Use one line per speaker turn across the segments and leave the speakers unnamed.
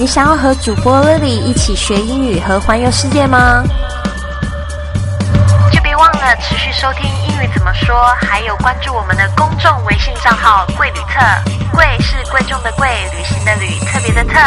你想要和主播 Lily 一起学英语和环游世界吗？
就别忘了持续收听英语怎么说，还有关注我们的公众微信账号“贵旅特”。贵是贵重的贵，旅行的旅，特别的特。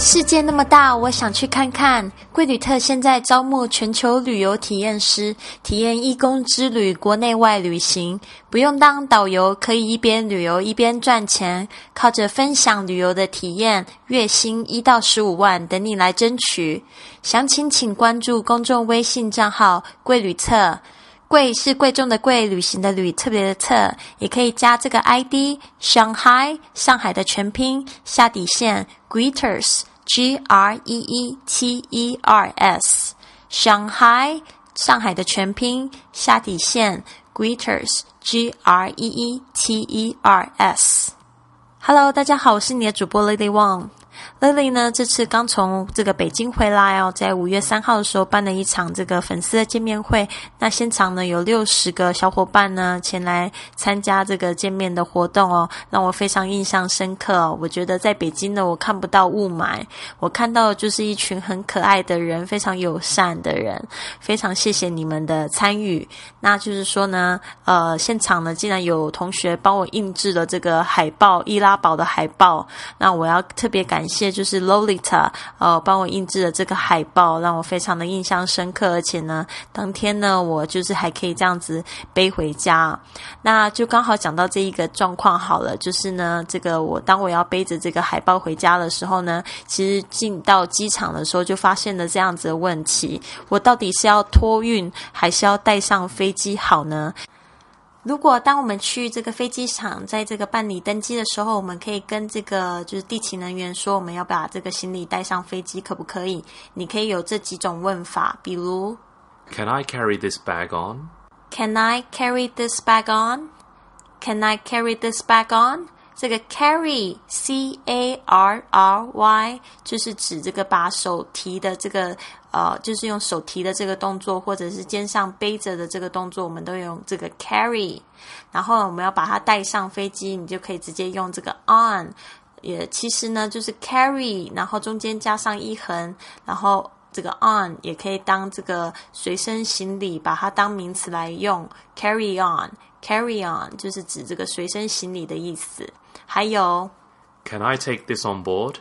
世界那么大，我想去看看。贵旅特现在招募全球旅游体验师，体验义工之旅，国内外旅行，不用当导游，可以一边旅游一边赚钱，靠着分享旅游的体验，月薪一到十五万，等你来争取。详情请关注公众微信账号“贵旅特”。贵是贵重的贵，旅行的旅，特别的特，也可以加这个 ID Shanghai 上海的全拼下底线 Greeters G R E E T E R S Shanghai 上海的全拼下底线 Greeters G R E E T E R S Hello，大家好，我是你的主播 Lady Wang。Lily 呢，这次刚从这个北京回来哦，在五月三号的时候办了一场这个粉丝的见面会。那现场呢有六十个小伙伴呢前来参加这个见面的活动哦，让我非常印象深刻哦。我觉得在北京呢，我看不到雾霾，我看到就是一群很可爱的人，非常友善的人。非常谢谢你们的参与。那就是说呢，呃，现场呢竟然有同学帮我印制了这个海报，易拉宝的海报。那我要特别感谢。就是 Lolita，呃，帮我印制了这个海报，让我非常的印象深刻。而且呢，当天呢，我就是还可以这样子背回家。那就刚好讲到这一个状况好了，就是呢，这个我当我要背着这个海报回家的时候呢，其实进到机场的时候就发现了这样子的问题：我到底是要托运还是要带上飞机好呢？如果当我们去这个飞机场，在这个办理登机的时候，我们可以跟这个就是地勤人员说，我们要把这个行李带上飞机，可不可以？你可以有这几种问法，比如
Can I carry this bag on?
Can I carry this bag on? Can I carry this bag on? 这个 carry c a r r y 就是指这个把手提的这个呃，就是用手提的这个动作，或者是肩上背着的这个动作，我们都用这个 carry。然后我们要把它带上飞机，你就可以直接用这个 on。也其实呢，就是 carry，然后中间加上一横，然后这个 on 也可以当这个随身行李，把它当名词来用，carry on，carry on 就是指这个随身行李的意思。还有
Can I take this on board?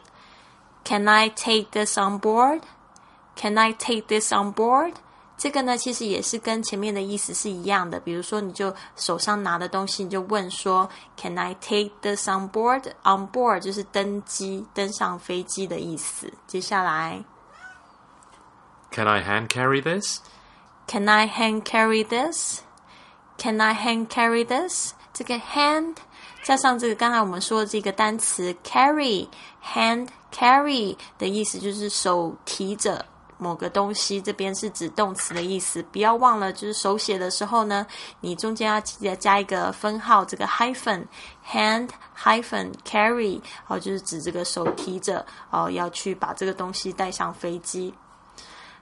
Can I take this on board? Can I take this on board? 这个呢，其实也是跟前面的意思是一样的。比如说，你就手上拿的东西，你就问说，Can I take this on board? On board 就是登机、登上飞机的意思。接下来
Can I hand carry this?
Can I hand carry this? Can I hand carry this? 这个 hand 加上这个刚才我们说的这个单词 carry，hand carry 的意思就是手提着某个东西，这边是指动词的意思。不要忘了，就是手写的时候呢，你中间要记得加一个分号，这个 hyphen，hand hyphen carry，哦，就是指这个手提着哦，要去把这个东西带上飞机。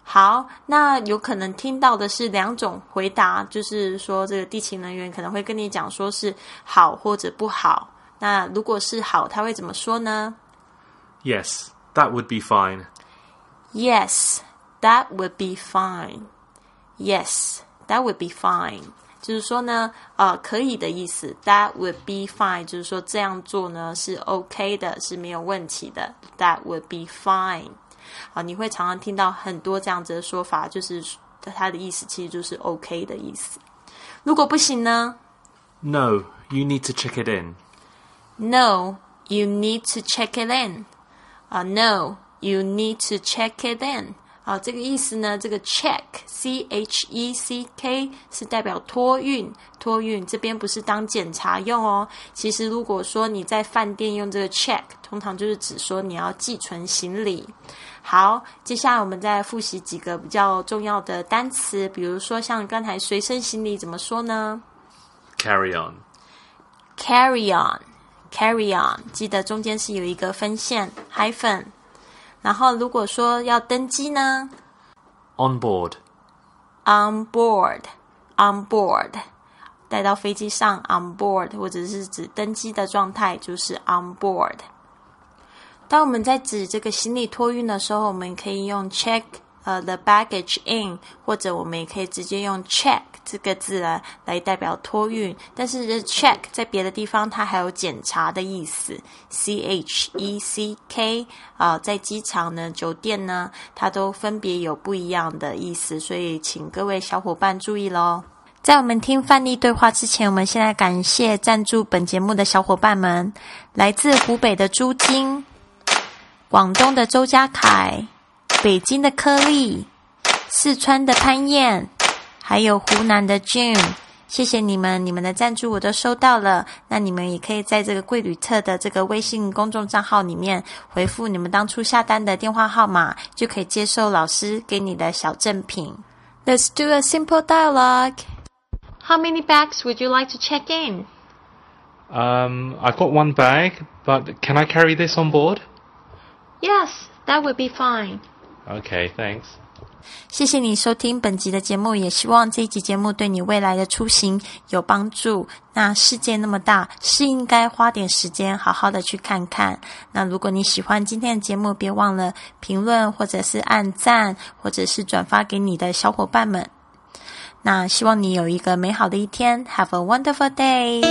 好，那有可能听到的是两种回答，就是说这个地勤人员可能会跟你讲说是好或者不好。那如果是好，他会怎么说呢
Yes, that would be fine.
Yes, that would be fine. Yes, that would be fine. 就是说呢，呃，可以的意思。That would be fine，就是说这样做呢是 OK 的，是没有问题的。That would be fine。啊，你会常常听到很多这样子的说法，就是它的意思其实就是 OK 的意思。如果不行呢
No, you need to check it
in.？No, you need to check it in. 啊，No, you need to check it in. 啊，这个意思呢，这个 check c h e c k 是代表托运，托运这边不是当检查用哦。其实如果说你在饭店用这个 check，通常就是指说你要寄存行李。好，接下来我们再复习几个比较重要的单词，比如说像刚才随身行李怎么说呢
Carry
on.？Carry on，carry on，记得中间是有一个分线 hyphen。然后如果说要登机呢
On
board.，on board，on board。带到飞机上 on board，或者是指登机的状态，就是 on board。当我们在指这个行李托运的时候，我们可以用 check 呃 the baggage in，或者我们也可以直接用 check 这个字来来代表托运。但是 check 在别的地方它还有检查的意思，c h e c k 啊，在机场呢、酒店呢，它都分别有不一样的意思，所以请各位小伙伴注意喽。在我们听范例对话之前，我们先来感谢赞助本节目的小伙伴们：来自湖北的朱晶。广东的周家凯，北京的颗粒，四川的潘燕，还有湖南的 Jim，谢谢你们，你们的赞助我都收到了。那你们也可以在这个贵旅特的这个微信公众账号里面回复你们当初下单的电话号码，就可以接受老师给你的小赠品。Let's do a simple dialogue. How many bags would you like to check in?
Um, I've got one bag, but can I carry this on board?
Yes, that would be fine.
OK，thanks
谢谢你收听本集的节目，也希望这一集节目对你未来的出行有帮助。那世界那么大，是应该花点时间好好的去看看。那如果你喜欢今天的节目，别忘了评论或者是按赞，或者是转发给你的小伙伴们。那希望你有一个美好的一天，Have a wonderful day。